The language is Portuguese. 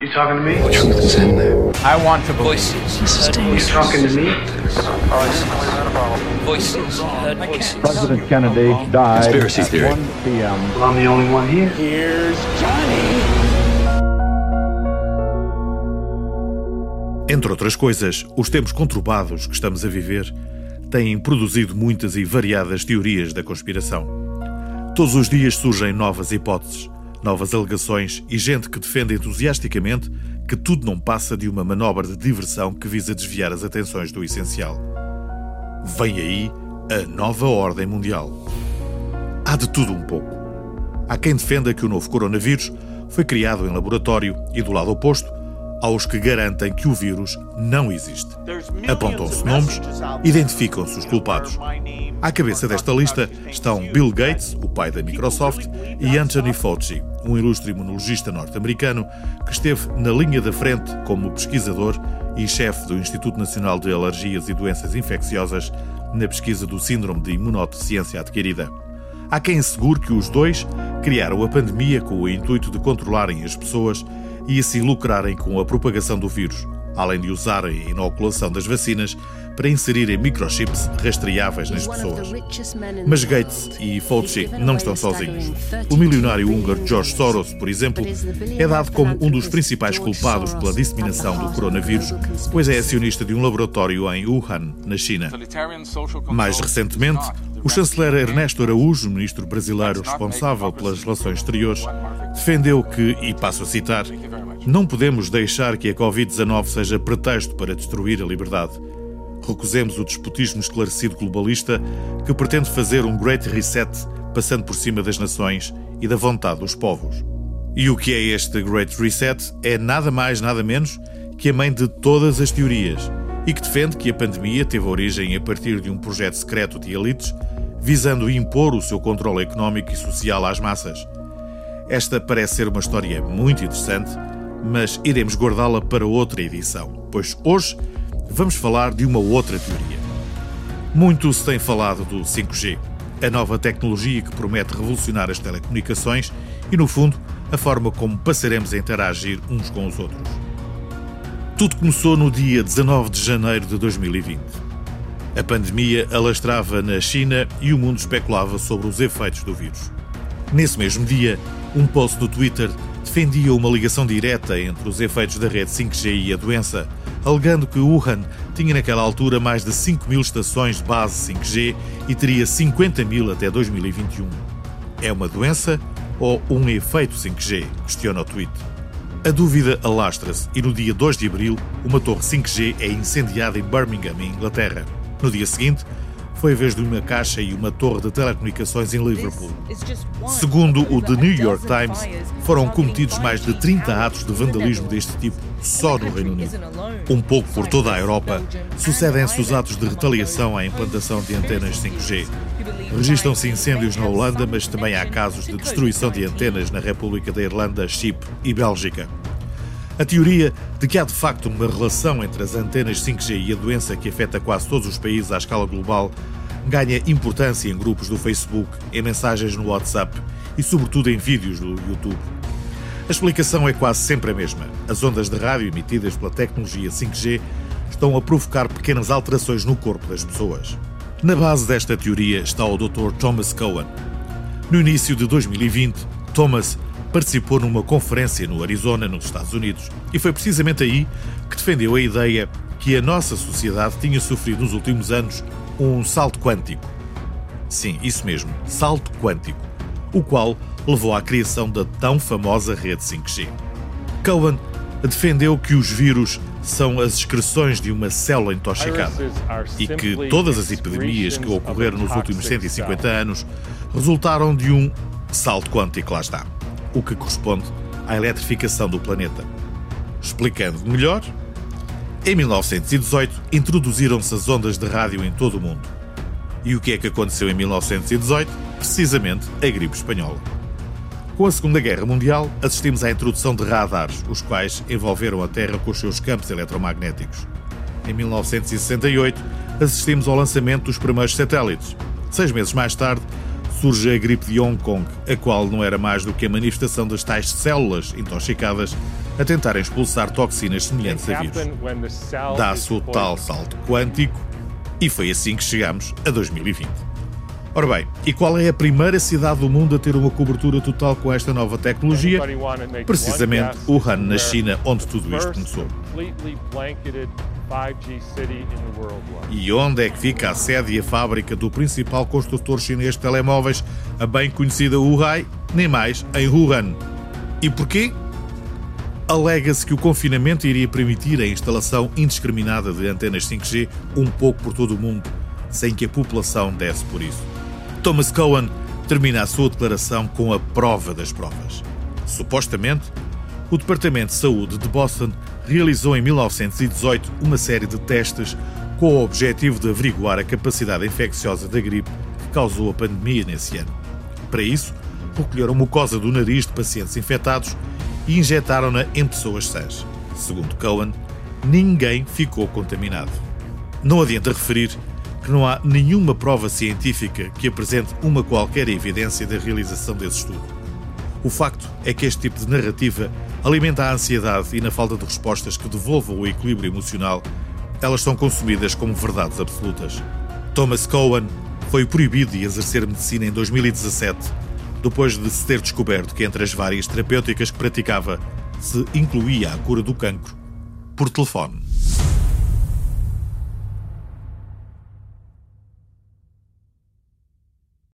You talking to me? The truth is in there. I want to voices. You talking to me? Voices. Heard voices. President Kennedy died Conspiracy at theory. 1 p.m. Well, I'm the only one here. Here's Johnny. Entre outras coisas, os tempos conturbados que estamos a viver têm produzido muitas e variadas teorias da conspiração. Todos os dias surgem novas hipóteses, novas alegações e gente que defende entusiasticamente que tudo não passa de uma manobra de diversão que visa desviar as atenções do essencial. Vem aí a nova ordem mundial. Há de tudo um pouco. Há quem defenda que o novo coronavírus foi criado em laboratório e, do lado oposto, há os que garantem que o vírus não existe. Apontam-se nomes, identificam-se os culpados. À cabeça desta lista estão Bill Gates, o pai da Microsoft, e Anthony Fauci, um ilustre imunologista norte-americano que esteve na linha da frente como pesquisador e chefe do Instituto Nacional de Alergias e Doenças Infecciosas na pesquisa do Síndrome de Imunodeficiência Adquirida. Há quem assegure que os dois criaram a pandemia com o intuito de controlarem as pessoas e assim lucrarem com a propagação do vírus, além de usarem a inoculação das vacinas para inserirem microchips rastreáveis nas pessoas. Mas Gates e Fauci não estão sozinhos. O milionário húngaro George Soros, por exemplo, é dado como um dos principais culpados pela disseminação do coronavírus, pois é acionista de um laboratório em Wuhan, na China. Mais recentemente, o chanceler Ernesto Araújo, ministro brasileiro responsável pelas relações exteriores, defendeu que, e passo a citar, não podemos deixar que a Covid-19 seja pretexto para destruir a liberdade. Recusemos o despotismo esclarecido globalista que pretende fazer um Great Reset passando por cima das nações e da vontade dos povos. E o que é este Great Reset é nada mais, nada menos que a mãe de todas as teorias e que defende que a pandemia teve origem a partir de um projeto secreto de elites visando impor o seu controle económico e social às massas. Esta parece ser uma história muito interessante, mas iremos guardá-la para outra edição, pois hoje vamos falar de uma outra teoria. Muito se tem falado do 5G, a nova tecnologia que promete revolucionar as telecomunicações e, no fundo, a forma como passaremos a interagir uns com os outros. Tudo começou no dia 19 de janeiro de 2020. A pandemia alastrava na China e o mundo especulava sobre os efeitos do vírus. Nesse mesmo dia, um post no Twitter defendia uma ligação direta entre os efeitos da rede 5G e a doença, alegando que Wuhan tinha naquela altura mais de 5 mil estações de base 5G e teria 50 mil até 2021. É uma doença ou um efeito 5G? Questiona o tweet. A dúvida alastra-se e no dia 2 de abril, uma torre 5G é incendiada em Birmingham, em Inglaterra. No dia seguinte, foi a vez de uma caixa e uma torre de telecomunicações em Liverpool. Segundo o The New York Times, foram cometidos mais de 30 atos de vandalismo deste tipo só no Reino Unido. Um pouco por toda a Europa, sucedem-se os atos de retaliação à implantação de antenas 5G. Registram-se incêndios na Holanda, mas também há casos de destruição de antenas na República da Irlanda, Chipre e Bélgica. A teoria de que há de facto uma relação entre as antenas 5G e a doença que afeta quase todos os países à escala global ganha importância em grupos do Facebook, em mensagens no WhatsApp e, sobretudo, em vídeos do YouTube. A explicação é quase sempre a mesma. As ondas de rádio emitidas pela tecnologia 5G estão a provocar pequenas alterações no corpo das pessoas. Na base desta teoria está o Dr. Thomas Cohen. No início de 2020, Thomas participou numa conferência no Arizona, nos Estados Unidos, e foi precisamente aí que defendeu a ideia que a nossa sociedade tinha sofrido nos últimos anos um salto quântico. Sim, isso mesmo, salto quântico, o qual levou à criação da tão famosa rede 5G. Cohen defendeu que os vírus são as excreções de uma célula intoxicada e que todas as epidemias que ocorreram nos últimos 150 anos resultaram de um salto quântico, lá está, o que corresponde à eletrificação do planeta. Explicando melhor, em 1918 introduziram-se as ondas de rádio em todo o mundo. E o que é que aconteceu em 1918? Precisamente a gripe espanhola. Com a Segunda Guerra Mundial, assistimos à introdução de radares, os quais envolveram a Terra com os seus campos eletromagnéticos. Em 1968, assistimos ao lançamento dos primeiros satélites. Seis meses mais tarde, surge a gripe de Hong Kong, a qual não era mais do que a manifestação das tais células intoxicadas a tentar expulsar toxinas semelhantes a vírus. Dá-se o tal salto quântico e foi assim que chegamos a 2020. Ora bem, e qual é a primeira cidade do mundo a ter uma cobertura total com esta nova tecnologia? Precisamente Wuhan, na China, onde tudo isto começou. E onde é que fica a sede e a fábrica do principal construtor chinês de telemóveis, a bem conhecida Huawei? Nem mais, em Wuhan. E porquê? Alega-se que o confinamento iria permitir a instalação indiscriminada de antenas 5G um pouco por todo o mundo, sem que a população desse por isso. Thomas Cohen termina a sua declaração com a prova das provas. Supostamente, o Departamento de Saúde de Boston realizou em 1918 uma série de testes com o objetivo de averiguar a capacidade infecciosa da gripe que causou a pandemia nesse ano. Para isso, recolheram mucosa do nariz de pacientes infectados e injetaram-na em pessoas sãs. Segundo Cohen, ninguém ficou contaminado. Não adianta referir que não há nenhuma prova científica que apresente uma qualquer evidência da realização desse estudo. O facto é que este tipo de narrativa alimenta a ansiedade e, na falta de respostas que devolvam o equilíbrio emocional, elas são consumidas como verdades absolutas. Thomas Cohen foi proibido de exercer medicina em 2017, depois de se ter descoberto que entre as várias terapêuticas que praticava se incluía a cura do cancro por telefone.